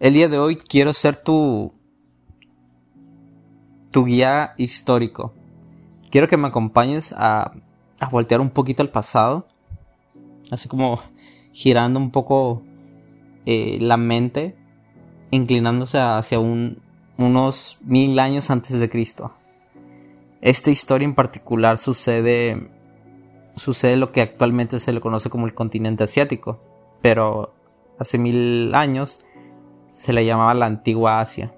El día de hoy quiero ser tu tu guía histórico. Quiero que me acompañes a, a voltear un poquito al pasado, así como girando un poco eh, la mente, inclinándose hacia un, unos mil años antes de Cristo. Esta historia en particular sucede sucede lo que actualmente se le conoce como el continente asiático, pero hace mil años se le llamaba la antigua Asia.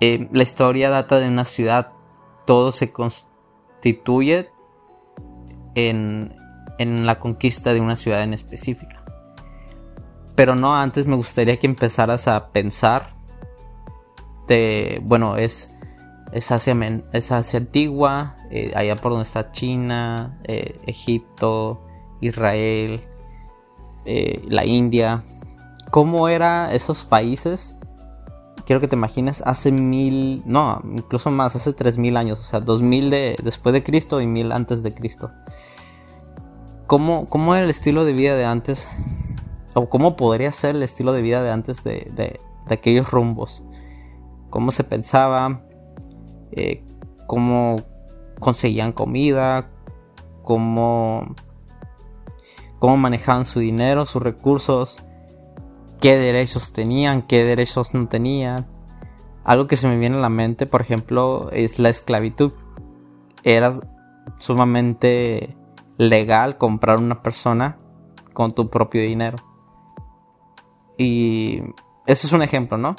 Eh, la historia data de una ciudad, todo se constituye en, en la conquista de una ciudad en específica. Pero no antes me gustaría que empezaras a pensar de, bueno, es, es, Asia, es Asia antigua, eh, allá por donde está China, eh, Egipto, Israel, la India. ¿Cómo eran esos países quiero que te imagines hace mil, no, incluso más, hace tres mil años, o sea, dos mil de, después de Cristo y mil antes de Cristo. ¿Cómo, ¿Cómo, era el estilo de vida de antes? ¿O cómo podría ser el estilo de vida de antes de, de, aquellos rumbos? ¿Cómo se pensaba? Eh, ¿Cómo conseguían comida? ¿Cómo, ¿Cómo manejaban su dinero, sus recursos? Qué derechos tenían, qué derechos no tenían. Algo que se me viene a la mente, por ejemplo, es la esclavitud. Era sumamente legal comprar una persona con tu propio dinero. Y ese es un ejemplo, ¿no?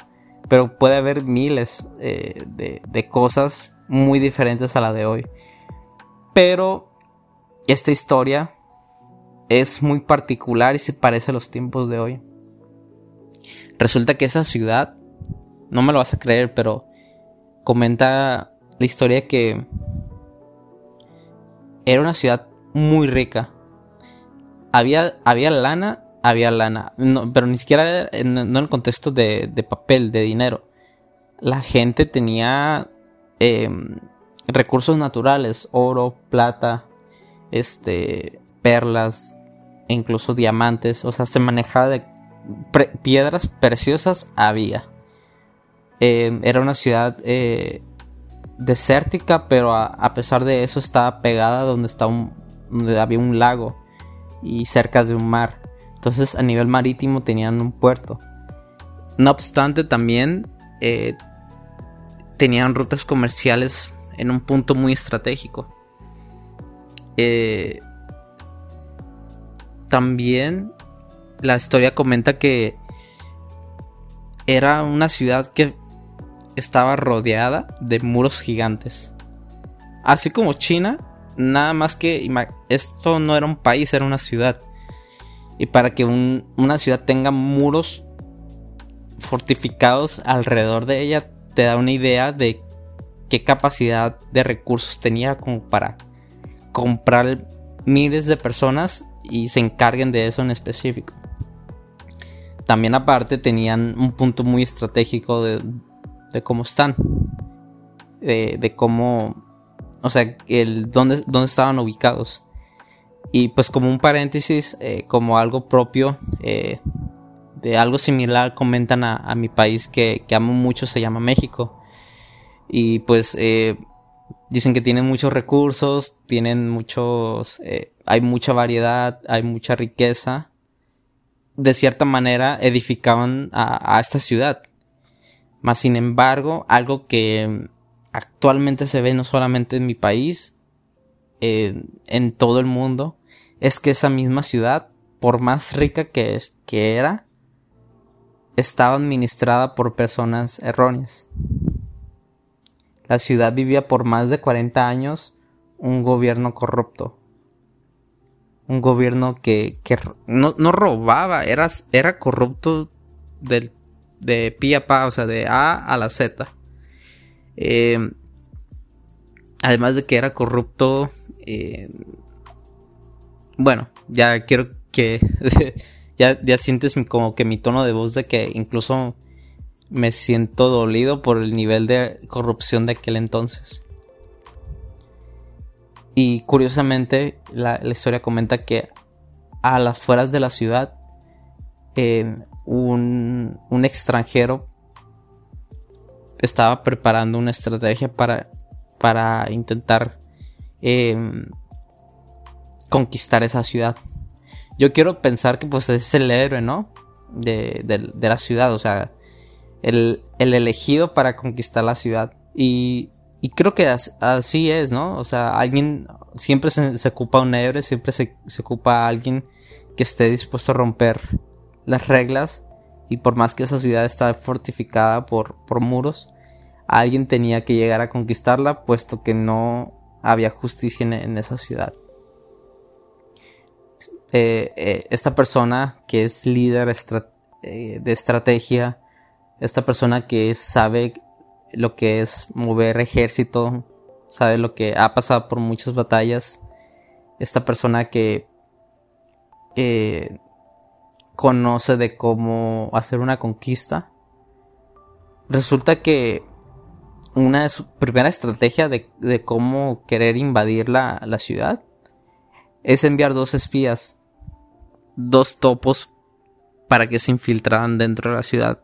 Pero puede haber miles eh, de, de cosas muy diferentes a la de hoy. Pero esta historia es muy particular y se parece a los tiempos de hoy. Resulta que esa ciudad, no me lo vas a creer, pero comenta la historia que era una ciudad muy rica. Había, había lana, había lana, pero ni siquiera en, no en el contexto de, papel, de dinero. La gente tenía em, recursos naturales, oro, plata, este, perlas, e incluso diamantes. O sea, se manejaba de piedras preciosas había. Eh, era una ciudad eh, desértica, pero a, pesar de eso estaba pegada donde, está un, había un lago y cerca de un mar. Entonces a nivel marítimo tenían un puerto. No obstante, también eh, tenían rutas comerciales en un punto muy estratégico. también la historia comenta que era una ciudad que estaba rodeada de muros gigantes. Así como China, nada más que esto no era un país, era una ciudad. Y para que una ciudad tenga muros fortificados alrededor de ella, te da una idea de qué capacidad de recursos tenía como para comprar miles de personas y se encarguen de eso en específico también aparte tenían un punto muy estratégico de, cómo están. De, cómo, o sea, el dónde, dónde estaban ubicados. Y pues como un paréntesis, eh, como algo propio, eh, de algo similar comentan a, mi país que, que, amo mucho, se llama México. Y pues eh, dicen que tienen muchos recursos, tienen muchos, hay mucha variedad, hay mucha riqueza de cierta manera edificaban a, esta ciudad. Mas sin embargo, algo que actualmente se ve no solamente en mi país, en todo el mundo, es que esa misma ciudad, por más rica que, que era, estaba administrada por personas erróneas. La ciudad vivía por más de 40 años un gobierno corrupto un gobierno que, no, robaba, era, era corrupto del, de pie a pa, o sea, de A a la Z. Em, además de que era corrupto, eh, bueno, ya quiero que, ya, ya sientes como que mi tono de voz de que incluso me siento dolido por el nivel de corrupción de aquel entonces. Y curiosamente, la, historia comenta que a las afueras de la ciudad, un, un extranjero estaba preparando una estrategia para, para intentar em, conquistar esa ciudad. Yo quiero pensar que pues es el héroe, ¿no? De, de la ciudad, o sea, el, el, elegido para conquistar la ciudad. Y, y creo que así es, ¿no? O sea, alguien, siempre se, ocupa un héroe, siempre se, se ocupa alguien que esté dispuesto a romper las reglas y por más que esa ciudad está fortificada por, por muros, alguien tenía que llegar a conquistarla puesto que no había justicia en, esa ciudad. Eh, eh, esta persona que es líder eh, de estrategia, esta persona que sabe lo que es mover ejército, sabe lo que ha pasado por muchas batallas, esta persona que conoce de cómo hacer una conquista. Resulta que una de su primera estrategia de, cómo querer invadir la, la, ciudad es enviar dos espías, dos topos para que se infiltraran dentro de la ciudad.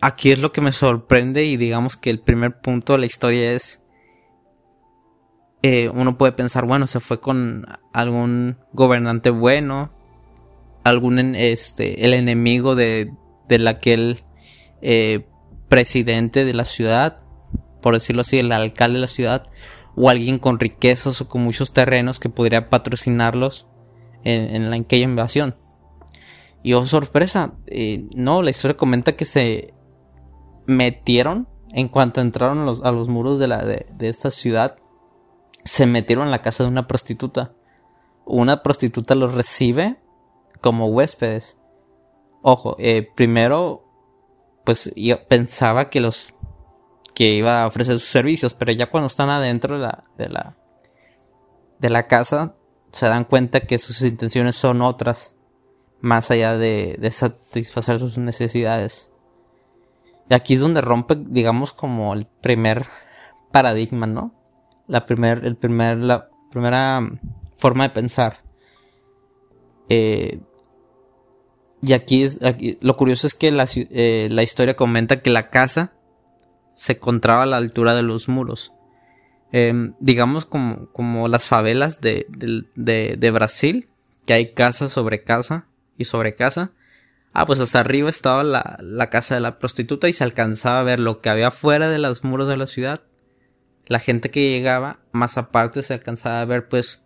Aquí es lo que me sorprende y digamos que el primer punto de la historia es eh, uno puede pensar, bueno, se fue con algún gobernante bueno, algún este el enemigo de del aquel eh, presidente de la ciudad por decirlo así el alcalde de la ciudad o alguien con riquezas o con muchos terrenos que podría patrocinarlos en, la, aquella invasión. Y oh sorpresa eh, no la historia comenta que se metieron en cuanto entraron a los, a los muros de, la, de, de esta ciudad se metieron en la casa de una prostituta una prostituta los recibe como huéspedes. Ojo, eh, primero, pues yo pensaba que los que iba a ofrecer sus servicios, pero ya cuando están adentro de la, de la, de la casa, se dan cuenta que sus intenciones son otras, más allá de, de satisfacer sus necesidades. Y aquí es donde rompe, digamos, como el primer paradigma, ¿no? La primer, el primer, la primera forma de pensar. Eh, y aquí, es, lo curioso es que la, eh, la, historia comenta que la casa se encontraba a la altura de los muros. Em, digamos como, como las favelas de, de, de, Brasil, que hay casa sobre casa y sobre casa. Ah, pues hasta arriba estaba la, la casa de la prostituta y se alcanzaba a ver lo que había fuera de los muros de la ciudad. La gente que llegaba, más aparte se alcanzaba a ver pues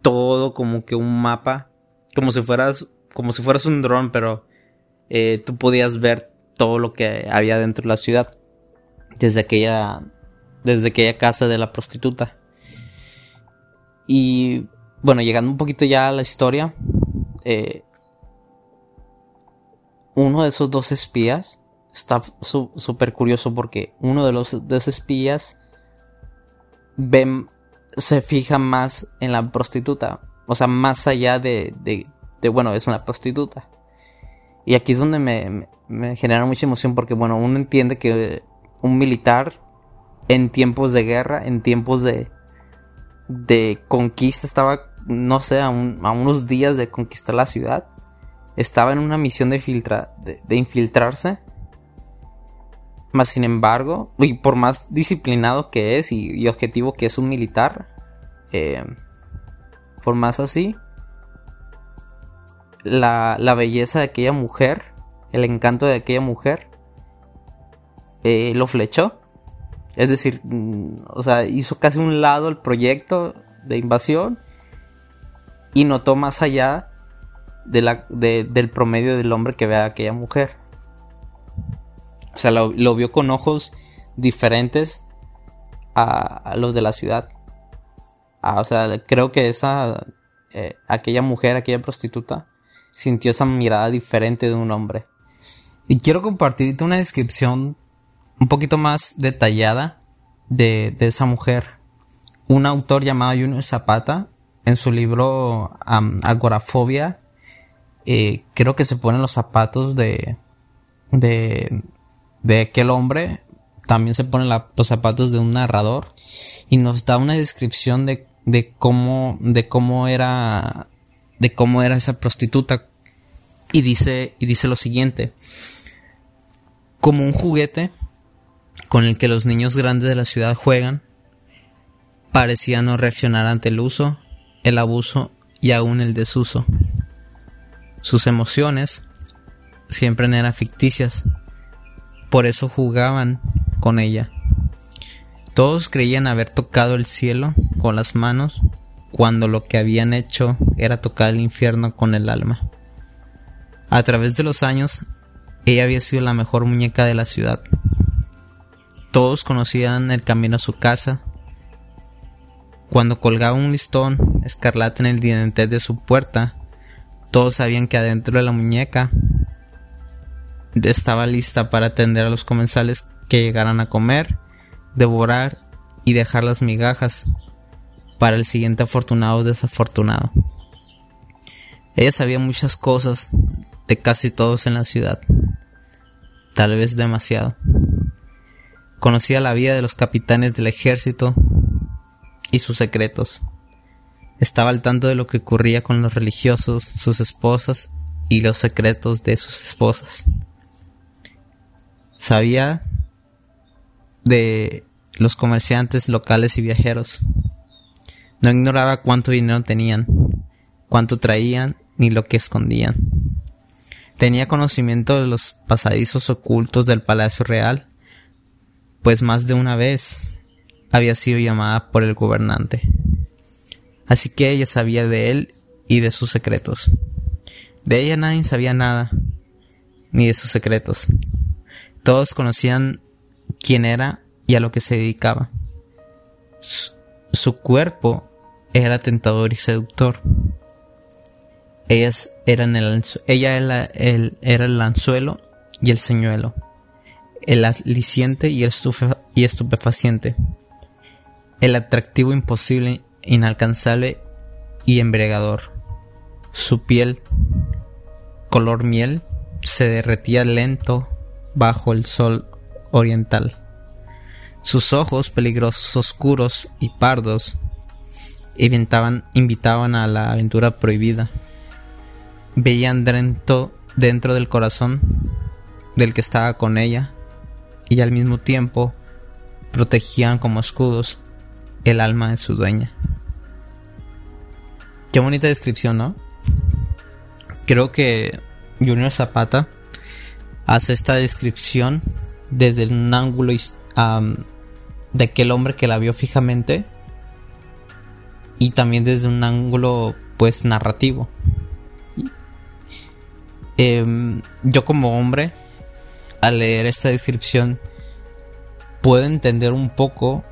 todo como que un mapa, como si fueras, como si fueras un dron, pero eh, tú podías ver todo lo que había dentro de la ciudad desde aquella, desde aquella casa de la prostituta. Y bueno, llegando un poquito ya a la historia, eh, uno de esos dos espías está súper curioso porque uno de los dos espías ve se fija más en la prostituta. O sea, más allá de, de, bueno, es una prostituta. Y aquí es donde me, me, genera mucha emoción porque, bueno, uno entiende que un militar en tiempos de guerra, en tiempos de, de conquista, estaba, no sé, a, unos días de conquistar la ciudad. Estaba en una misión de, filtra, de infiltrarse más sin embargo, y por más disciplinado que es y, objetivo que es un militar, eh, por más así, la, la, belleza de aquella mujer, el encanto de aquella mujer, eh, lo flechó. Es decir, mm, o sea, hizo casi un lado el proyecto de invasión y notó más allá de la, del promedio del hombre que ve a aquella mujer. O sea, lo, vio con ojos diferentes a, los de la ciudad. Ah, o sea, creo que esa, eh, aquella mujer, aquella prostituta, sintió esa mirada diferente de un hombre. Y quiero compartirte una descripción un poquito más detallada de, esa mujer. Un autor llamado Junior Zapata, en su libro Agorafobia, eh, creo que se ponen los zapatos de, de, de aquel hombre también se ponen los zapatos de un narrador y nos da una descripción de, de cómo de cómo era de cómo era esa prostituta Y dice, y dice lo siguiente. Como un juguete con el que los niños grandes de la ciudad juegan, parecía no reaccionar ante el uso, el abuso y aún el desuso. Sus emociones siempre eran ficticias, por eso jugaban con ella. Todos creían haber tocado el cielo con las manos cuando lo que habían hecho era tocar el infierno con el alma. A través de los años, ella había sido la mejor muñeca de la ciudad. Todos conocían el camino a su casa. Cuando colgaba un listón escarlata en el dintel de su puerta, todos sabían que adentro de la muñeca estaba lista para atender a los comensales que llegaran a comer, devorar y dejar las migajas para el siguiente afortunado o desafortunado. Ella sabía muchas cosas de casi todos en la ciudad, tal vez demasiado. Conocía la vida de los capitanes del ejército y sus secretos. Estaba al tanto de lo que ocurría con los religiosos, sus esposas y los secretos de sus esposas. Sabía de los comerciantes locales y viajeros. No ignoraba cuánto dinero tenían, cuánto traían ni lo que escondían. Tenía conocimiento de los pasadizos ocultos del Palacio Real, pues más de una vez había sido llamada por el gobernante. Así que ella sabía de él y de sus secretos. De ella nadie sabía nada, ni de sus secretos. Todos conocían quién era y a lo que se dedicaba. Su, cuerpo era tentador y seductor. Ellas eran el, ella era el, era el anzuelo y el señuelo, el aliciente y el y estupefaciente, el atractivo imposible, inalcanzable y embregador. Su piel, color miel, se derretía lento bajo el sol oriental. Sus ojos peligrosos, oscuros y pardos invitaban, invitaban a la aventura prohibida. Veían dentro, dentro del corazón del que estaba con ella y al mismo tiempo protegían como escudos el alma de su dueña. Qué bonita descripción, ¿no? Creo que Junior Zapata hace esta descripción desde un ángulo de aquel hombre que la vio fijamente y también desde un ángulo pues narrativo. Em, yo como hombre, al leer esta descripción, puedo entender un poco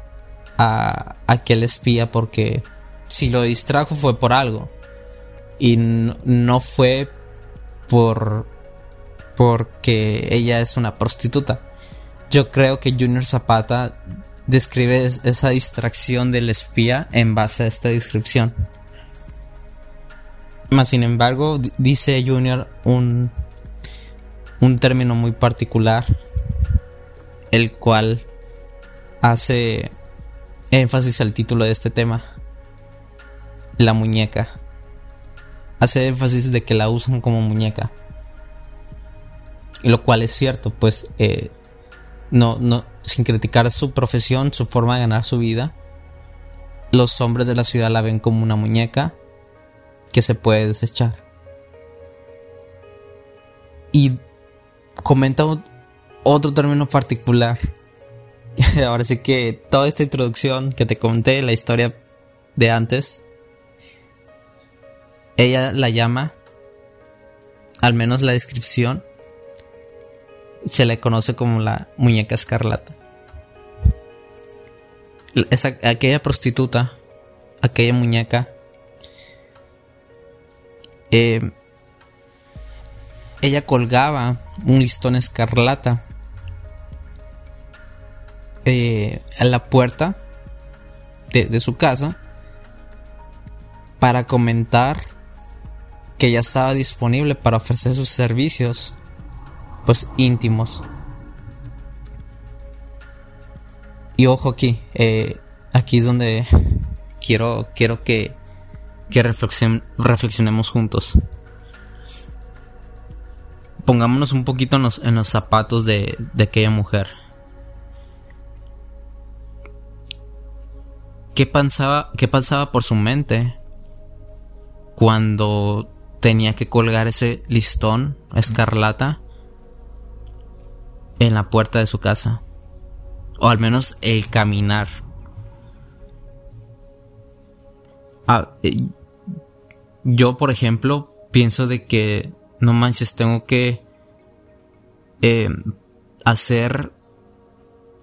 a aquel espía porque si lo distrajo fue por algo y no fue por porque ella es una prostituta. Yo creo que Junior Zapata describe esa distracción del espía en base a esta descripción. Más sin embargo, dice Junior un, un término muy particular, el cual hace énfasis al título de este tema, la muñeca. Hace énfasis de que la usan como muñeca. Lo cual es cierto, pues eh, no, no, sin criticar su profesión, su forma de ganar su vida, los hombres de la ciudad la ven como una muñeca que se puede desechar. Y comenta otro término particular. Ahora sí que toda esta introducción que te conté, la historia de antes, ella la llama, al menos la descripción, se le conoce como la muñeca escarlata. Esa, aquella prostituta, aquella muñeca, eh, ella colgaba un listón escarlata eh, a la puerta de, su casa para comentar que ya estaba disponible para ofrecer sus servicios pues íntimos. Y ojo aquí, eh, aquí es donde quiero, quiero que, que reflexionemos juntos. pongámonos un poquito en los, en los zapatos de, de aquella mujer. ¿Qué pensaba, ¿Qué pasaba por su mente cuando tenía que colgar ese listón escarlata en la puerta de su casa? O al menos el caminar. Ah, eh, yo, por ejemplo, pienso de que no manches, tengo que eh, hacer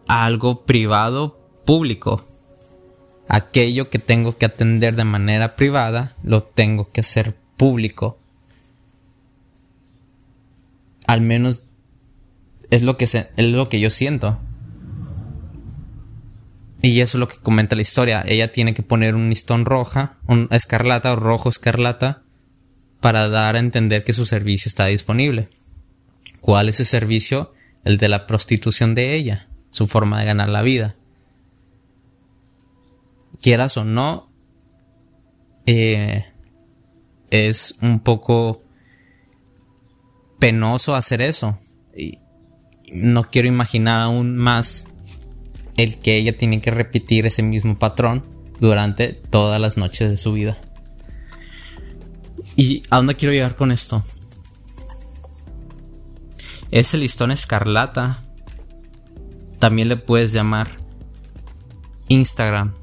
algo privado público. Aquello que tengo que atender de manera privada, lo tengo que hacer público. Al menos es lo que, es lo que yo siento. Y eso es lo que comenta la historia. Ella tiene que poner un listón roja, un escarlata o rojo escarlata, para dar a entender que su servicio está disponible. ¿Cuál es ese servicio? El de la prostitución de ella, su forma de ganar la vida. Quieras o no, eh, es un poco penoso hacer eso. Y no quiero imaginar aún más el que ella tiene que repetir ese mismo patrón durante todas las noches de su vida. ¿Y a dónde quiero llegar con esto? Ese listón escarlata también le puedes llamar Instagram,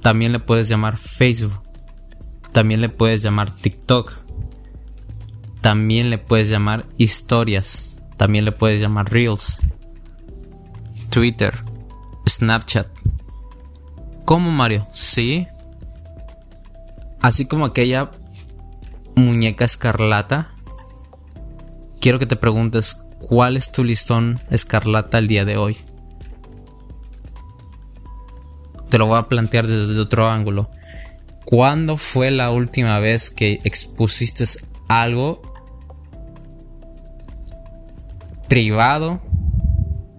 también le puedes llamar Facebook, también le puedes llamar TikTok, también le puedes llamar historias, también le puedes llamar Reels, Twitter, Snapchat. ¿Cómo Mario? Sí. Así como aquella muñeca escarlata. Quiero que te preguntes cuál es tu listón escarlata el día de hoy. Te lo voy a plantear desde otro ángulo. ¿Cuándo fue la última vez que expusiste algo privado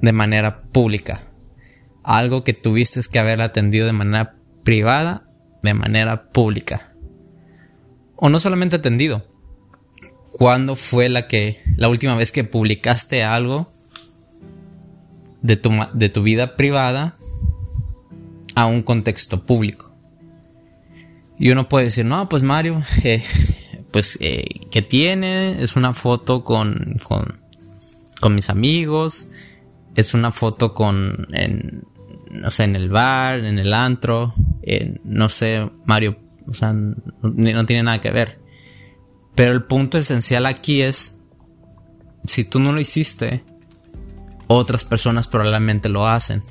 de manera pública? algo que tuviste que haber atendido de manera privada, de manera pública. O no solamente atendido. ¿Cuándo fue la que la última vez que publicaste algo de tu, de tu vida privada a un contexto público? Y uno puede decir, no, pues Mario, eh, pues, eh, ¿qué tiene? Es una foto con, con, con mis amigos, es una foto con, no sé, en el bar, en el antro, no sé, Mario, o sea, no tiene nada que ver. Pero el punto esencial aquí es, si tú no lo hiciste, otras personas probablemente lo hacen.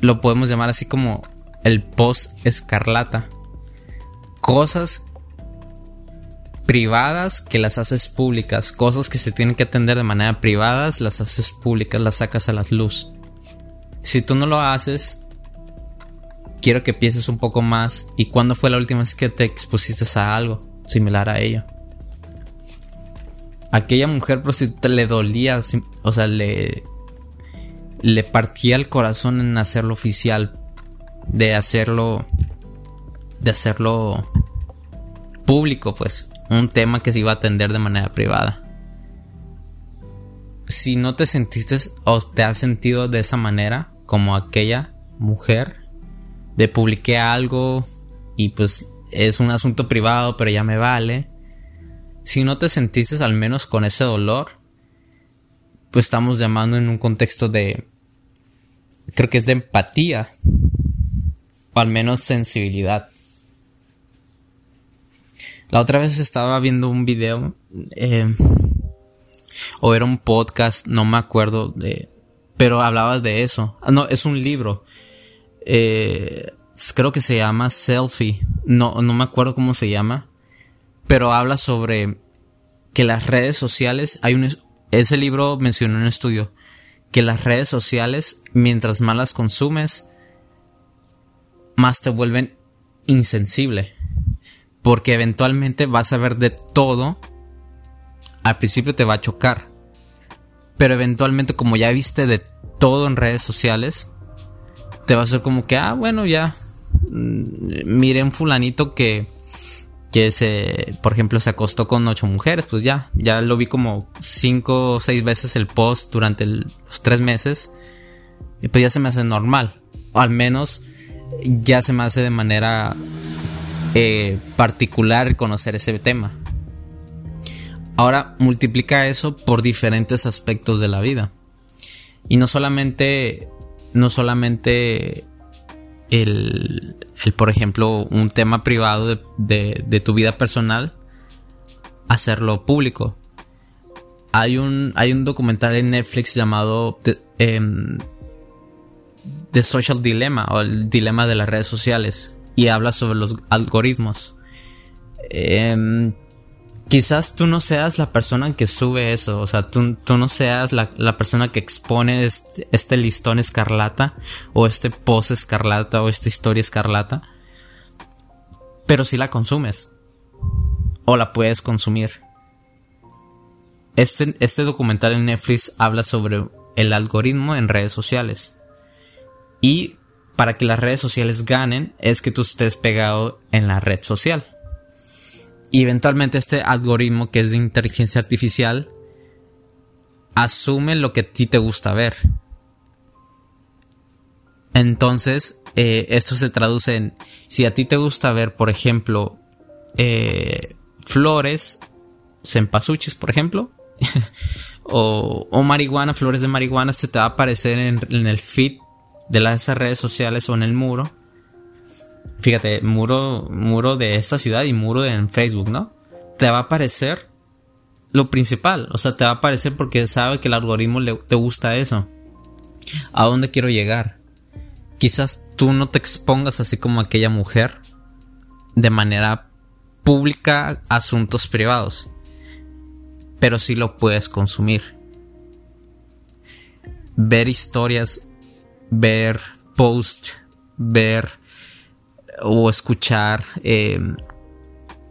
Lo podemos llamar así como el post escarlata. Cosas privadas que las haces públicas. Cosas que se tienen que atender de manera privada, las haces públicas, las sacas a la luz. Si tú no lo haces, quiero que pienses un poco más. ¿Y cuándo fue la última vez que te expusiste a algo similar a ello? Aquella mujer prostituta le dolía, o sea, le, le partía el corazón en hacerlo oficial, de hacerlo, de hacerlo público, pues un tema que se iba a atender de manera privada. Si no te sentiste o te has sentido de esa manera, como aquella mujer, de publiqué algo y pues es un asunto privado, pero ya me vale. Si no te sentiste al menos con ese dolor, pues estamos llamando en un contexto de, creo que es de empatía, o al menos sensibilidad. La otra vez estaba viendo un video eh, o era un podcast, no me acuerdo de, pero hablabas de eso. Ah, no, es un libro. Eh, creo que se llama Selfie. No, no me acuerdo cómo se llama, pero habla sobre que las redes sociales, hay un, ese libro mencionó en un estudio que las redes sociales, mientras más las consumes, más te vuelven insensible porque eventualmente vas a ver de todo. Al principio te va a chocar. Pero eventualmente como ya viste de todo en redes sociales, te va a ser como que, ah, bueno, ya. Mm, Miré un fulanito que, que se, por ejemplo, se acostó con ocho mujeres, pues ya, ya lo vi como cinco o seis veces el post durante los tres meses. Y pues ya se me hace normal. O al menos ya se me hace de manera eh, particular conocer ese tema. Ahora multiplica eso por diferentes aspectos de la vida. Y no solamente, no solamente el, el, por ejemplo, un tema privado de, tu vida personal, hacerlo público. Hay un, hay un documental en Netflix llamado The, Social Dilemma o el dilema de las redes sociales y habla sobre los algoritmos. Em, quizás tú no seas la persona que sube eso, o sea, tú, no seas la, persona que expone este, este, listón escarlata, o este post escarlata, o esta historia escarlata, pero si la consumes, o la puedes consumir. Este, este documental en Netflix habla sobre el algoritmo en redes sociales. Y para que las redes sociales ganen es que tú estés pegado en la red social. Y eventualmente este algoritmo que es de inteligencia artificial asume lo que a ti te gusta ver. Entonces, eh, esto se traduce en, si a ti te gusta ver, por ejemplo, eh, flores, cempasúchis, por ejemplo, o, marihuana, flores de marihuana, se te va a aparecer en, en el feed de las redes sociales o en el muro Fíjate, muro, muro de esta ciudad y muro en Facebook, ¿no? Te va a aparecer lo principal. O sea, te va a aparecer porque sabe que el algoritmo le, te gusta eso. ¿A dónde quiero llegar? Quizás tú no te expongas así como aquella mujer de manera pública asuntos privados. Pero sí lo puedes consumir. Ver historias, ver posts, ver o escuchar, eh,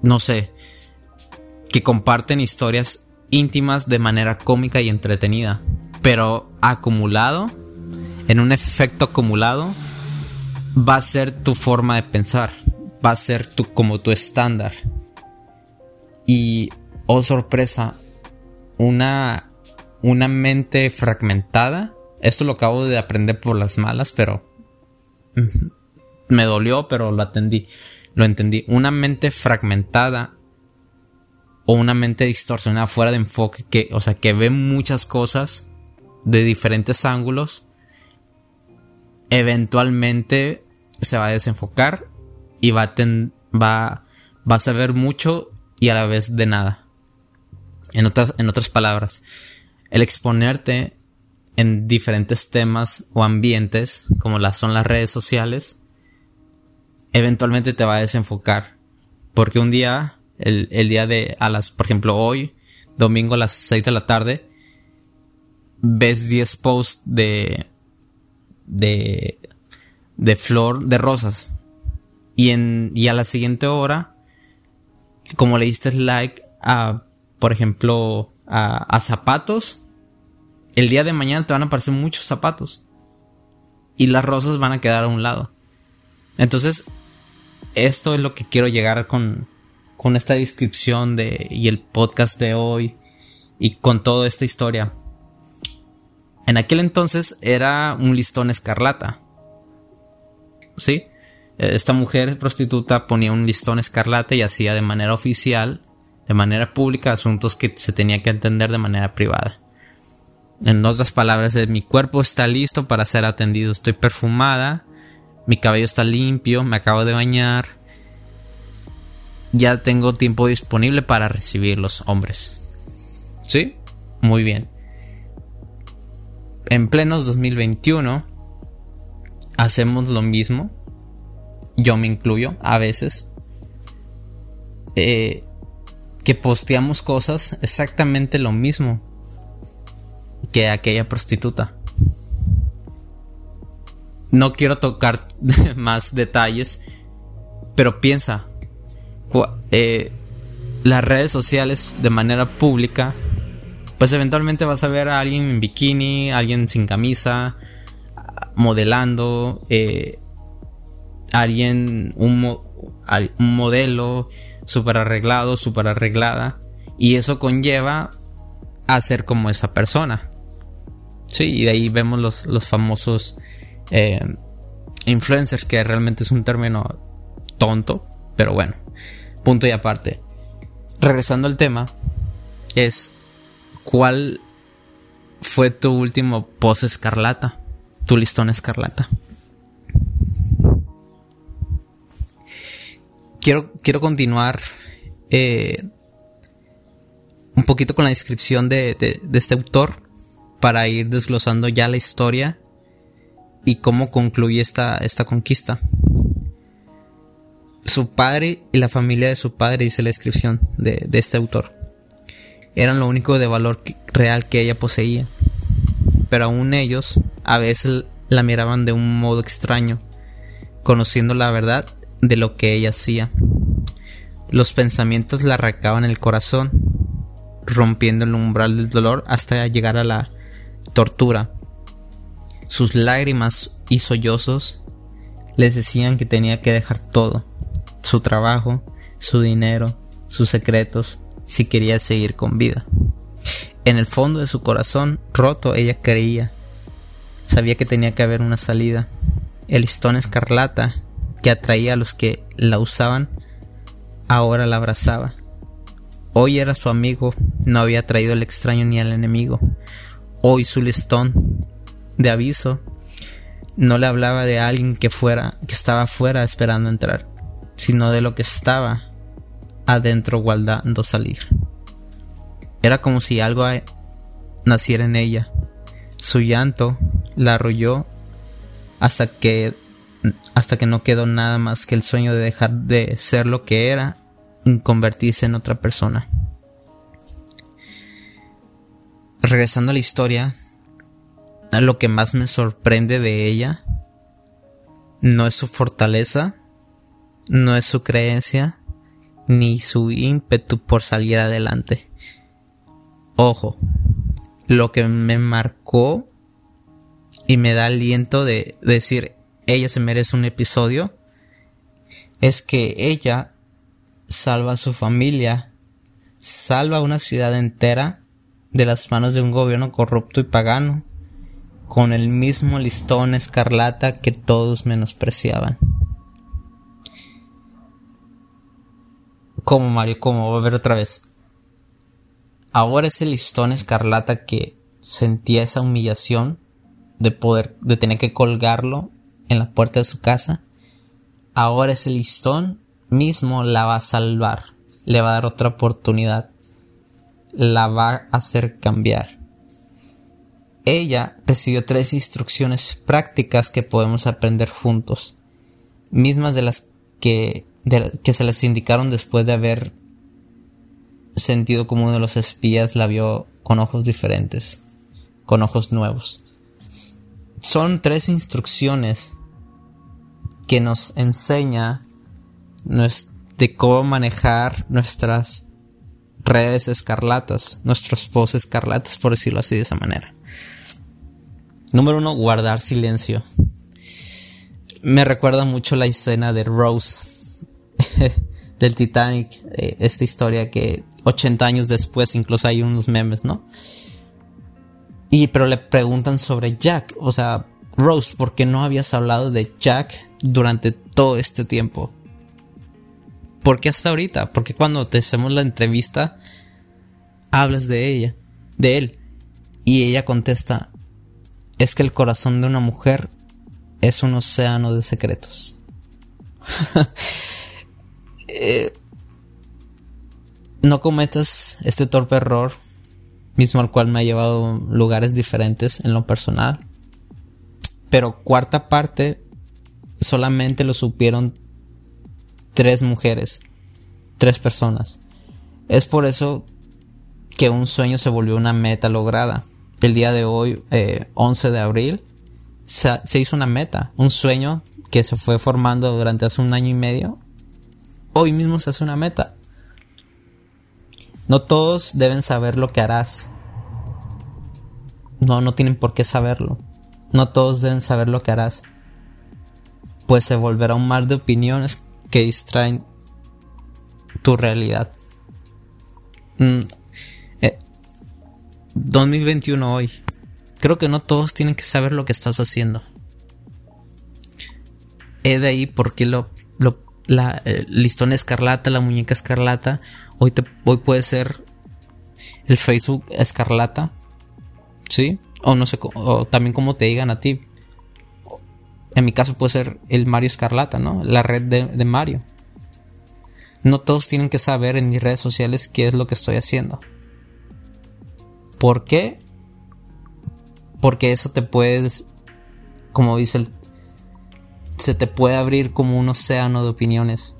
no sé, que comparten historias íntimas de manera cómica y entretenida, pero acumulado, en un efecto acumulado, va a ser tu forma de pensar, va a ser tu, como tu estándar. Y, oh sorpresa, una, una mente fragmentada, esto lo acabo de aprender por las malas, pero me dolió, pero lo atendí. Lo entendí. Una mente fragmentada o una mente distorsionada fuera de enfoque, que, o sea, que ve muchas cosas de diferentes ángulos, eventualmente se va a desenfocar y va a, va, va a saber mucho y a la vez de nada. En otras, en otras palabras, el exponerte en diferentes temas o ambientes, como las son las redes sociales, eventualmente te va a desenfocar. Porque un día, el, día de a las, por ejemplo, hoy, domingo a las 6 de la tarde, ves 10 posts de, de, de flor, de rosas. Y, en, y a la siguiente hora, como le diste like a, por ejemplo, a, a zapatos, el día de mañana te van a aparecer muchos zapatos. Y las rosas van a quedar a un lado. Entonces, esto es lo que quiero llegar con, con esta descripción de, y el podcast de hoy y con toda esta historia. En aquel entonces era un listón escarlata. ¿Sí? Esta mujer prostituta ponía un listón escarlata y hacía de manera oficial, de manera pública, asuntos que se tenía que entender de manera privada. En otras palabras, mi cuerpo está listo para ser atendido, estoy perfumada, mi cabello está limpio, me acabo de bañar. Ya tengo tiempo disponible para recibir los hombres. ¿Sí? Muy bien. En plenos 2021 hacemos lo mismo. Yo me incluyo a veces. Eh, que posteamos cosas exactamente lo mismo que aquella prostituta. No quiero tocar más detalles, pero piensa, eh, las redes sociales de manera pública, pues eventualmente vas a ver a alguien en bikini, alguien sin camisa, modelando, eh, alguien, un, un modelo súper arreglado, súper arreglada. Y eso conlleva a ser como esa persona. Sí, y de ahí vemos los, los famosos eh, influencers, que realmente es un término tonto, pero bueno, punto y aparte. Regresando al tema, es ¿cuál fue tu último post escarlata? Tu listón escarlata. Quiero, quiero continuar eh, un poquito con la descripción de, de este autor para ir desglosando ya la historia y cómo concluye esta, esta conquista. Su padre y la familia de su padre, dice la descripción de, este autor, eran lo único de valor real que ella poseía. Pero aún ellos a veces la miraban de un modo extraño, conociendo la verdad de lo que ella hacía. Los pensamientos la arrancaban el corazón, rompiendo el umbral del dolor hasta llegar a la tortura. Sus lágrimas y sollozos les decían que tenía que dejar todo, su trabajo, su dinero, sus secretos, si quería seguir con vida. En el fondo de su corazón roto ella creía, sabía que tenía que haber una salida. El listón escarlata que atraía a los que la usaban, ahora la abrazaba. Hoy era su amigo, no había traído al extraño ni al enemigo. Hoy su listón de aviso. No le hablaba de alguien que fuera, que estaba fuera esperando entrar, sino de lo que estaba adentro guardando salir. Era como si algo naciera en ella. Su llanto la arrolló hasta que hasta que no quedó nada más que el sueño de dejar de ser lo que era y convertirse en otra persona. Regresando a la historia, lo que más me sorprende de ella no es su fortaleza, no es su creencia, ni su ímpetu por salir adelante. Ojo, lo que me marcó y me da aliento de decir ella se merece un episodio es que ella salva a su familia, salva a una ciudad entera de las manos de un gobierno corrupto y pagano con el mismo listón escarlata que todos menospreciaban. Como Mario, como voy a ver otra vez. Ahora ese listón escarlata que sentía esa humillación de poder, de tener que colgarlo en la puerta de su casa, ahora ese listón mismo la va a salvar, le va a dar otra oportunidad, la va a hacer cambiar. Ella recibió tres instrucciones prácticas que podemos aprender juntos, mismas de las que, que se les indicaron después de haber sentido como uno de los espías la vio con ojos diferentes, con ojos nuevos. Son tres instrucciones que nos enseña de cómo manejar nuestras redes escarlatas, nuestros posts escarlatas, por decirlo así de esa manera. Número uno, guardar silencio. Me recuerda mucho la escena de Rose del Titanic, eh, esta historia que 80 años después incluso hay unos memes, ¿no? Y pero le preguntan sobre Jack, o sea, Rose, ¿por qué no habías hablado de Jack durante todo este tiempo? ¿Por qué hasta ahorita? Porque cuando te hacemos la entrevista hablas de ella, de él. Y ella contesta, es que el corazón de una mujer es un océano de secretos. Eh, no cometas este torpe error, mismo al cual me ha llevado lugares diferentes en lo personal. Pero cuarta parte solamente lo supieron tres mujeres, tres personas. Es por eso que un sueño se volvió una meta lograda el día de hoy, 11 eh, de abril, se, hizo una meta, un sueño que se fue formando durante hace un año y medio. Hoy mismo se hace una meta. No todos deben saber lo que harás. No, no tienen por qué saberlo. No todos deben saber lo que harás. Pues se volverá un mar de opiniones que distraen tu realidad. 2021 mm, eh, hoy. Creo que no todos tienen que saber lo que estás haciendo. He de ahí porque lo, la eh, listón escarlata, la muñeca escarlata, hoy, te, hoy puede ser el Facebook escarlata. ¿Sí? O no sé, o también como te digan a ti. En mi caso puede ser el Mario Escarlata, ¿no? La red de, Mario. No todos tienen que saber en mis redes sociales qué es lo que estoy haciendo. ¿Por qué? Porque eso te puedes, como dice el... Se te puede abrir como un océano de opiniones.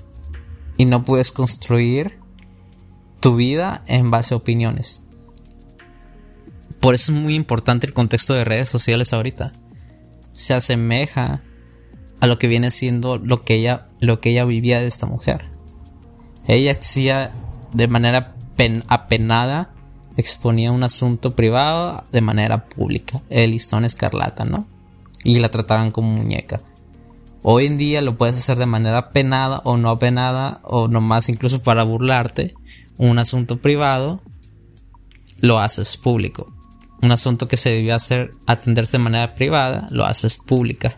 Y no puedes construir tu vida en base a opiniones. Por eso es muy importante el contexto de redes sociales ahorita. Se asemeja a lo que viene siendo lo que ella, lo que ella vivía de esta mujer. Ella hacía de manera apenada, exponía un asunto privado de manera pública, el listón escarlata, ¿no? Y la trataban como muñeca. Hoy en día lo puedes hacer de manera penada o no apenada o nomás incluso para burlarte. Un asunto privado lo haces público. Un asunto que se debió hacer atenderse de manera privada lo haces pública.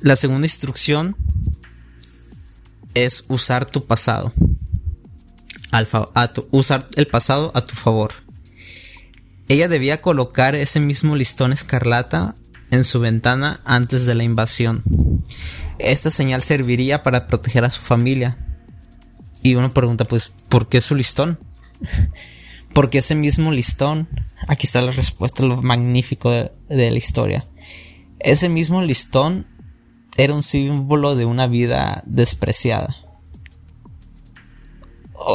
La segunda instrucción es usar tu pasado. usar el pasado a tu favor. Ella debía colocar ese mismo listón escarlata en su ventana antes de la invasión. Esta señal serviría para proteger a su familia. Y uno pregunta, pues, ¿por qué su listón? Porque ese mismo listón, aquí está la respuesta, lo magnífico de la historia. Ese mismo listón era un símbolo de una vida despreciada.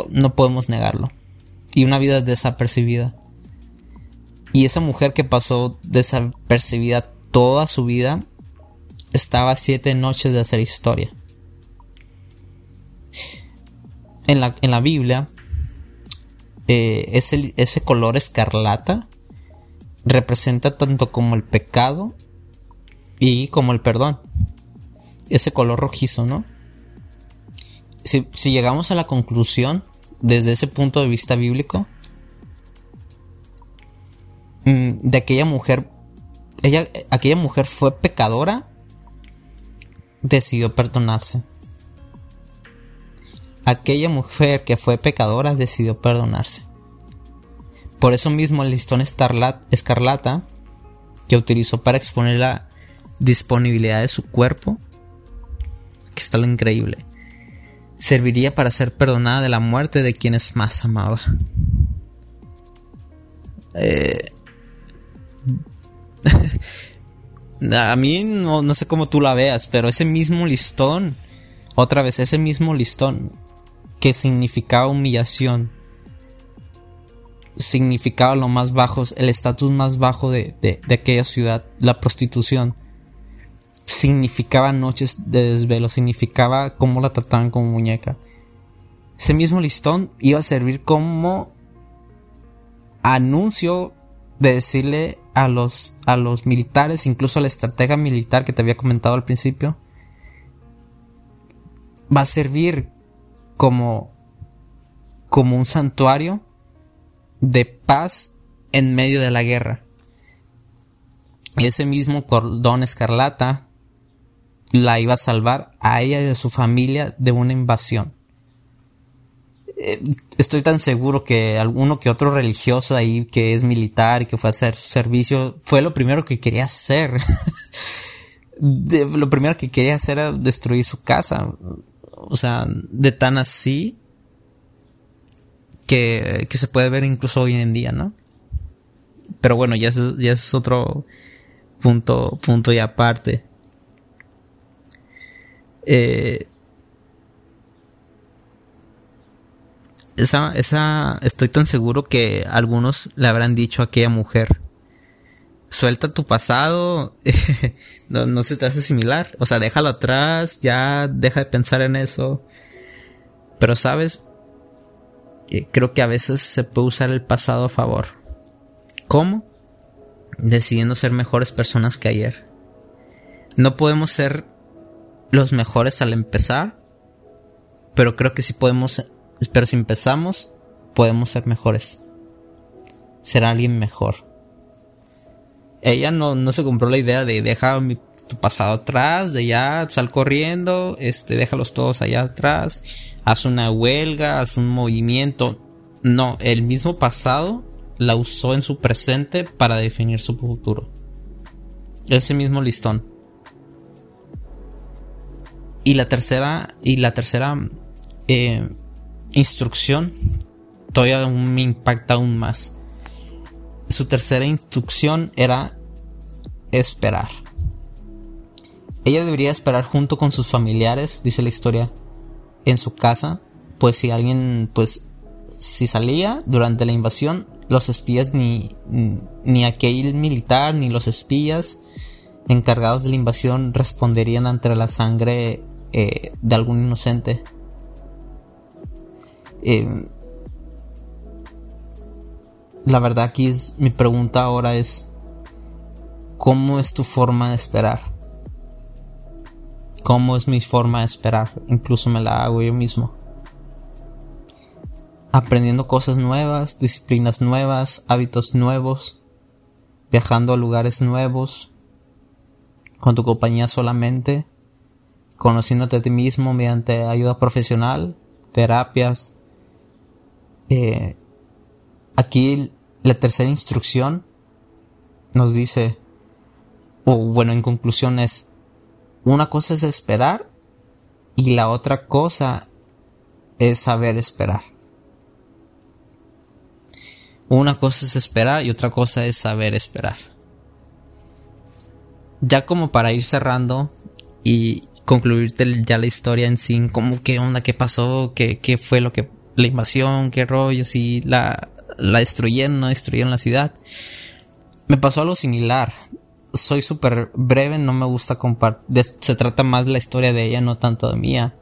no podemos negarlo. Y una vida desapercibida. Y esa mujer que pasó desapercibida toda su vida estaba siete noches de hacer historia. En la, en la Biblia, eh, ese, ese color escarlata representa tanto como el pecado y como el perdón ese color rojizo, ¿no? Si, llegamos a la conclusión, desde ese punto de vista bíblico, mm, de aquella mujer, ella, aquella mujer fue pecadora, decidió perdonarse. Aquella mujer que fue pecadora decidió perdonarse. Por eso mismo el listón escarlata que utilizó para exponer la disponibilidad de su cuerpo que está lo increíble. Serviría para ser perdonada de la muerte de quienes más amaba. Eh, a mí no, no, sé cómo tú la veas, pero ese mismo listón, otra vez, ese mismo listón que significaba humillación, significaba lo más bajo, el estatus más bajo de, de aquella ciudad, la prostitución significaba noches de desvelo, significaba cómo la trataban como muñeca. Ese mismo listón iba a servir como anuncio de decirle a los, a los militares, incluso a la estratega militar que te había comentado al principio, va a servir como, como un santuario de paz en medio de la guerra. Ese mismo cordón escarlata la iba a salvar a ella y a su familia de una invasión. Eh, estoy tan seguro que alguno que otro religioso ahí que es militar y que fue a hacer su servicio fue lo primero que quería hacer. lo primero que quería hacer era destruir su casa. O sea, de tan así que, que se puede ver incluso hoy en día, ¿no? Pero bueno, ya es, ya es otro punto, punto y aparte. Eh, esa, esa, estoy tan seguro que algunos le habrán dicho a aquella mujer, suelta tu pasado, no, se te hace similar, o sea, déjalo atrás, ya deja de pensar en eso. Pero sabes, eh, creo que a veces se puede usar el pasado a favor. ¿Cómo? Decidiendo ser mejores personas que ayer. No podemos ser los mejores al empezar, Pero creo que si podemos, pero si empezamos, podemos ser mejores. Ser alguien mejor. Ella no, no se compró la idea de dejar mi, tu pasado atrás, de ya sal corriendo, este, déjalos todos allá atrás, haz una huelga, haz un movimiento. No, el mismo pasado la usó en su presente para definir su futuro. Ese mismo listón. Y la tercera, y la tercera eh, instrucción todavía me impacta aún más. Su tercera instrucción era esperar. Ella debería esperar junto con sus familiares, dice la historia, en su casa, pues si alguien, pues si salía durante la invasión, los espías ni, ni aquel militar ni los espías encargados de la invasión responderían ante la sangre eh, de algún inocente. Eh, la verdad aquí es mi pregunta ahora es ¿cómo es tu forma de esperar? ¿Cómo es mi forma de esperar? Incluso me la hago yo mismo aprendiendo cosas nuevas, disciplinas nuevas, hábitos nuevos, viajando a lugares nuevos, con tu compañía solamente, conociéndote a ti mismo mediante ayuda profesional, terapias. Eh, aquí la tercera instrucción nos dice, o bueno, en conclusión es, una cosa es esperar y la otra cosa es saber esperar. Una cosa es esperar y otra cosa es saber esperar. Ya como para ir cerrando y concluirte ya la historia en sí, como qué onda, qué pasó, qué, qué fue lo que la invasión, qué rollo, si la, la destruyeron, no destruyeron la ciudad. Me pasó algo similar. Soy súper breve, no me gusta compartir. Se trata más la historia de ella, no tanto de mía.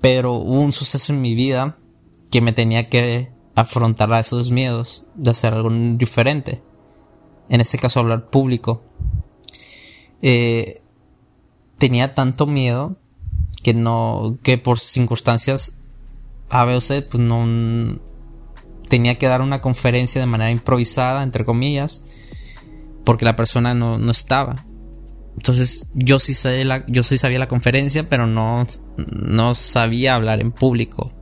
Pero hubo un suceso en mi vida que me tenía que afrontar a esos miedos de hacer algo diferente. En este caso hablar público. Eh, tenía tanto miedo que no, que por circunstancias a veces pues no tenía que dar una conferencia de manera improvisada, entre comillas, porque la persona no, no estaba. Entonces yo sí, sé la, yo sí sabía la conferencia, pero no, no sabía hablar en público.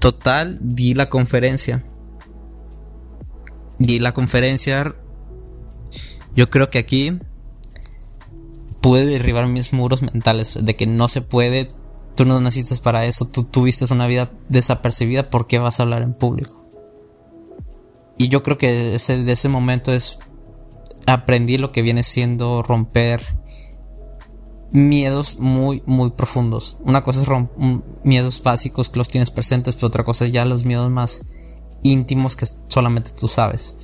Total, di la conferencia. Di la conferencia. Yo creo que aquí pude derribar mis muros mentales de que no se puede, tú no naciste para eso, tú tuviste una vida desapercibida, ¿por qué vas a hablar en público? Y yo creo que ese, de ese momento es aprendí lo que viene siendo romper miedos muy, muy profundos. Una cosa es miedos básicos que los tienes presentes, pero otra cosa es ya los miedos más íntimos que solamente tú sabes.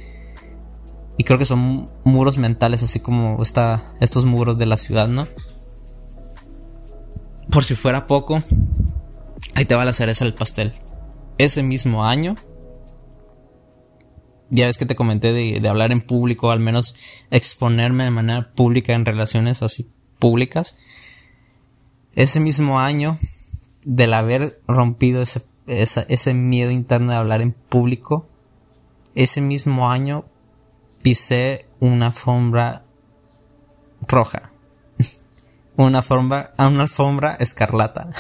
Y creo que son muros mentales, así como está estos muros de la ciudad, ¿no? Por si fuera poco, ahí te va la cereza del pastel. Ese mismo año, ya ves que te comenté de, de hablar en público, al menos exponerme de manera pública en relaciones así públicas. Ese mismo año, del haber rompido ese, ese miedo interno de hablar en público, ese mismo año pisé una alfombra roja. una alfombra, una alfombra escarlata.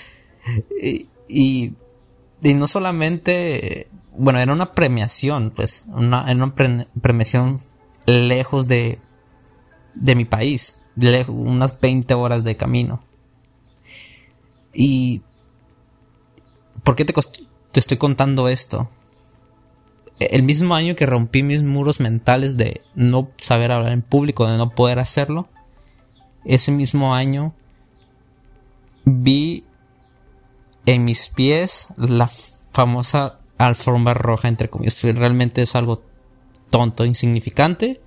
y, y, no solamente, bueno, era una premiación, pues, una, era una premiación lejos de, de mi país unas 20 horas de camino. Y... ¿Por qué te, te estoy contando esto? El mismo año que rompí mis muros mentales de no saber hablar en público, de no poder hacerlo, ese mismo año vi en mis pies la famosa alfombra roja entre comillas. Realmente es algo tonto, insignificante.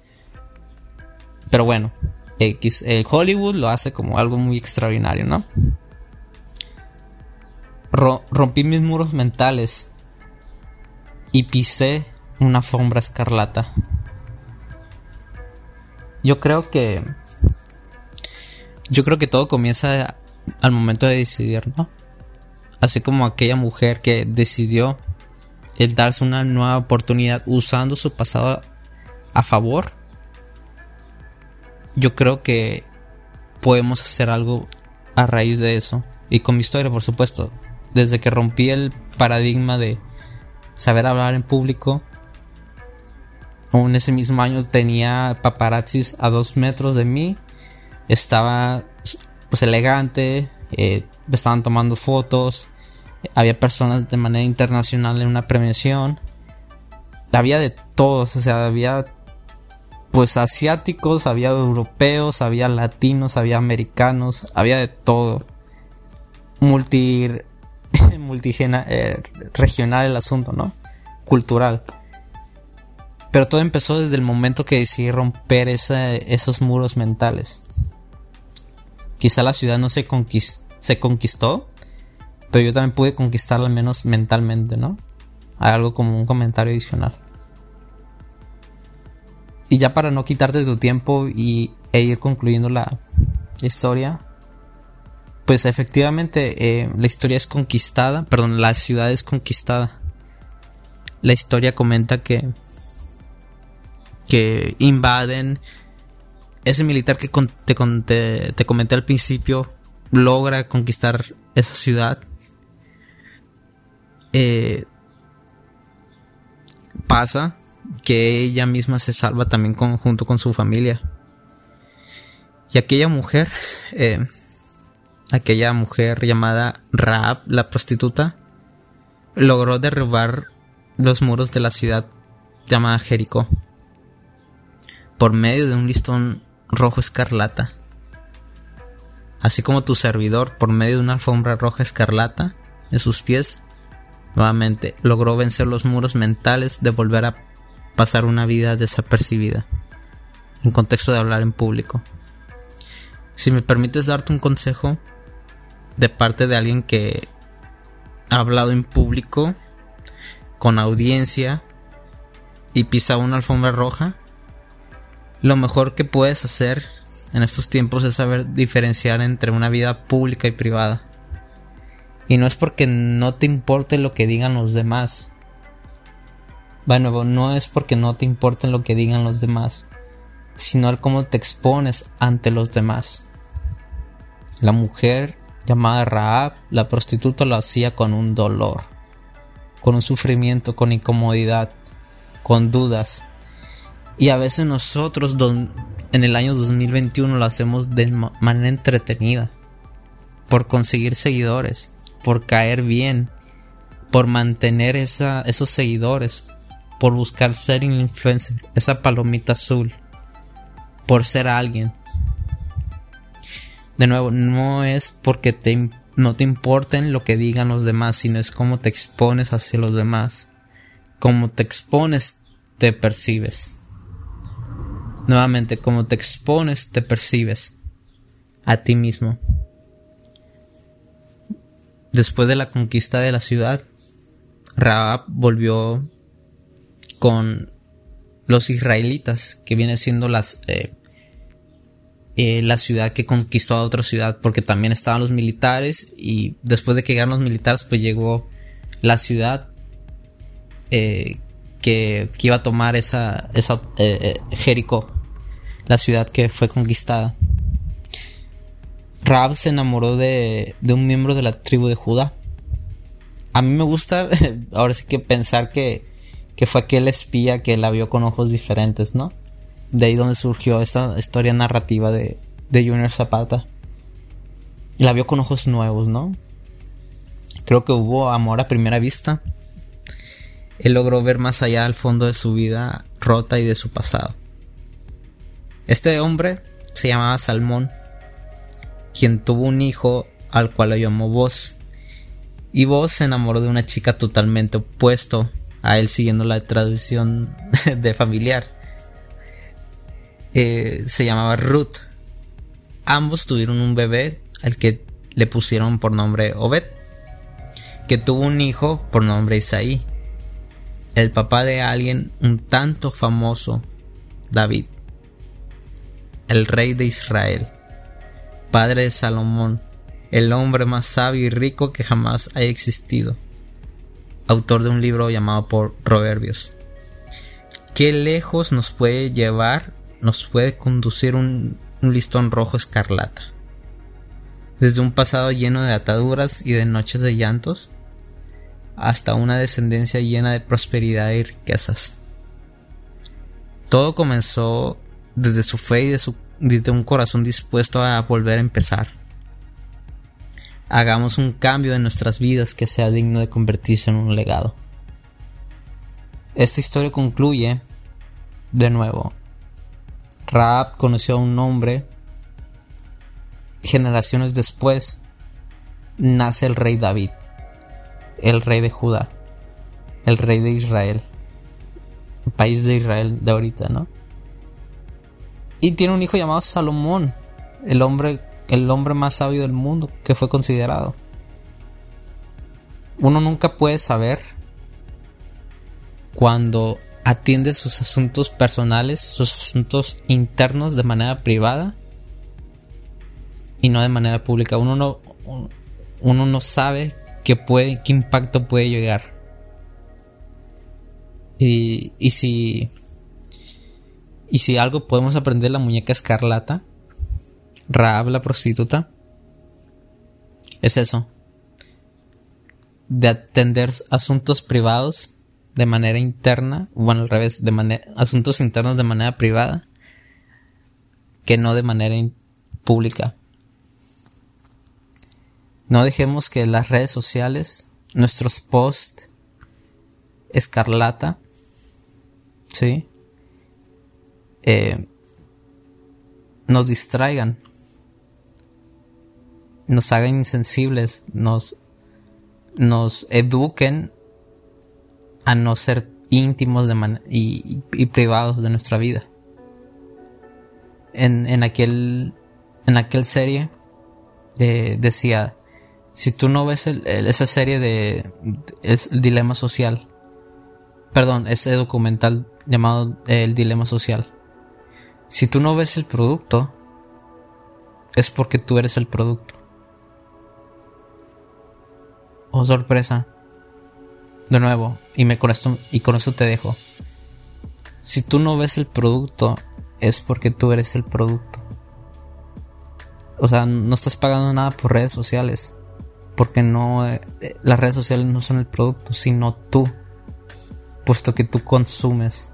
Pero bueno, X. El Hollywood lo hace como algo muy extraordinario, ¿no? rompí mis muros mentales y pisé una alfombra escarlata. Yo creo que. Yo creo que todo comienza al momento de decidir, ¿no? Así como aquella mujer que decidió el darse una nueva oportunidad usando su pasado a favor. Yo creo que podemos hacer algo a raíz de eso. Y con mi historia, por supuesto. Desde que rompí el paradigma de saber hablar en público. En ese mismo año tenía paparazzis a dos metros de mí. Estaba pues elegante. Eh, estaban tomando fotos. Había personas de manera internacional en una premiación. Había de todos, o sea, había pues asiáticos, había europeos, había latinos, había americanos, había de todo. Multi, multigena, eh, regional el asunto, ¿no? Cultural. Pero todo empezó desde el momento que decidí romper esos muros mentales. Quizá la ciudad no se, se conquistó, pero yo también pude conquistarla al menos mentalmente, ¿no? algo como un comentario adicional. Y ya para no quitarte tu tiempo y, e ir concluyendo la historia, pues efectivamente eh, la historia es conquistada, perdón, la ciudad es conquistada. La historia comenta que que invaden ese militar que te, te, te comenté al principio logra conquistar esa ciudad. Eh, pasa que ella misma se salva también junto con su familia. Y aquella mujer, eh, aquella mujer llamada Raab, la prostituta, logró derribar los muros de la ciudad llamada Jericó por medio de un listón rojo escarlata. Así como tu servidor, por medio de una alfombra roja escarlata en sus pies, nuevamente logró vencer los muros mentales de volver a pasar una vida desapercibida, en contexto de hablar en público. Si me permites darte un consejo de parte de alguien que ha hablado en público, con audiencia y pisa una alfombra roja, lo mejor que puedes hacer en estos tiempos es saber diferenciar entre una vida pública y privada. Y no es porque no te importe lo que digan los demás, bueno, no es porque no te importen lo que digan los demás, sino al cómo te expones ante los demás. La mujer llamada Raab, la prostituta, lo hacía con un dolor, con un sufrimiento, con incomodidad, con dudas. Y a veces nosotros en el año 2021 lo hacemos de manera entretenida, por conseguir seguidores, por caer bien, por mantener esos seguidores, por buscar ser influencer, esa palomita azul, por ser alguien. De nuevo, no es porque te, no te importen lo que digan los demás, sino es cómo te expones hacia los demás. Como te expones, te percibes. Nuevamente, como te expones, te percibes a ti mismo. Después de la conquista de la ciudad, Raab volvió con los israelitas, que viene siendo las, eh, eh, la ciudad que conquistó a otra ciudad, porque también estaban los militares y después de que llegaron los militares, pues llegó la ciudad eh, que, iba a tomar esa, esa Jericó, la ciudad que fue conquistada. Rab se enamoró de, de un miembro de la tribu de Judá. A mí me gusta ahora sí que pensar que que fue aquel espía que la vio con ojos diferentes, ¿no? De ahí donde surgió esta historia narrativa de, de Junior Zapata. La vio con ojos nuevos, ¿no? Creo que hubo amor a primera vista. Él logró ver más allá al fondo de su vida rota y de su pasado. Este hombre se llamaba Salmón, quien tuvo un hijo al cual lo llamó Vos. Y Vos se enamoró de una chica totalmente opuesto a él siguiendo la tradición de familiar. Eh, se llamaba Ruth. Ambos tuvieron un bebé al que le pusieron por nombre Obed, que tuvo un hijo por nombre Isaí, el papá de alguien un tanto famoso, David, el rey de Israel, padre de Salomón, el hombre más sabio y rico que jamás haya existido, autor de un libro llamado por Proverbios. ¿Qué lejos nos puede llevar, nos puede conducir un, listón rojo escarlata? Desde un pasado lleno de ataduras y de noches de llantos, hasta una descendencia llena de prosperidad y riquezas. Todo comenzó desde su fe y de su, desde un corazón dispuesto a volver a empezar. Hagamos un cambio en nuestras vidas que sea digno de convertirse en un legado. Esta historia concluye de nuevo. Raab conoció a un hombre. Generaciones después nace el rey David el rey de Judá, el rey de Israel, el país de Israel de ahorita, ¿no? Y tiene un hijo llamado Salomón, el hombre, el hombre más sabio del mundo que fue considerado. Uno nunca puede saber cuando atiende sus asuntos personales, sus asuntos internos de manera privada y no de manera pública. Uno no, uno no sabe qué, puede, qué impacto puede llegar. Y, y si. Y si algo podemos aprender la muñeca escarlata, Raab la prostituta, es eso. De atender asuntos privados de manera interna, bueno, al revés, de manera, asuntos internos de manera privada, que no de manera pública. No dejemos que las redes sociales, nuestros posts escarlata, ¿sí? Eh, nos distraigan, nos hagan insensibles, nos, nos eduquen a no ser íntimos de y, y, privados de nuestra vida. En, en aquel en aquel serie eh, decía si tú no ves esa serie de, el dilema social, perdón, ese documental llamado El dilema social, si tú no ves el producto, es porque tú eres el producto. Oh sorpresa. De nuevo, y me con esto, y con eso te dejo. Si tú no ves el producto, es porque tú eres el producto. O sea, no estás pagando nada por redes sociales porque no eh, las redes sociales no son el producto, sino tú, puesto que tú consumes.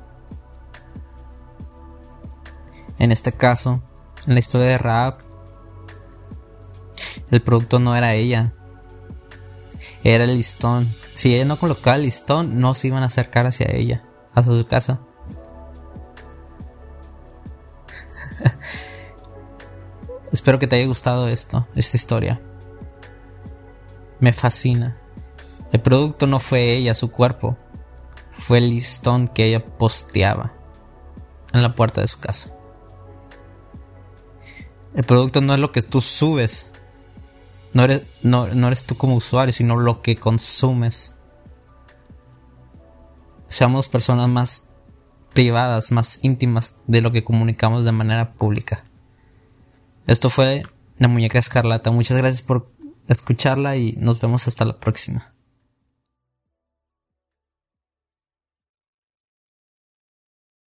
En este caso, en la historia de Raab, el producto no era ella, era el listón. Si ella no colocaba el listón, no se iban a acercar hacia ella, hacia su casa. Espero que te haya gustado esto, esta historia. Me fascina. El producto no fue ella, su cuerpo. Fue el listón que ella posteaba en la puerta de su casa. El producto no es lo que tú subes. No eres, no, no eres tú como usuario, sino lo que consumes. Seamos personas más privadas, más íntimas de lo que comunicamos de manera pública. Esto fue La Muñeca Escarlata. Muchas gracias por escucharla y nos vemos hasta la próxima.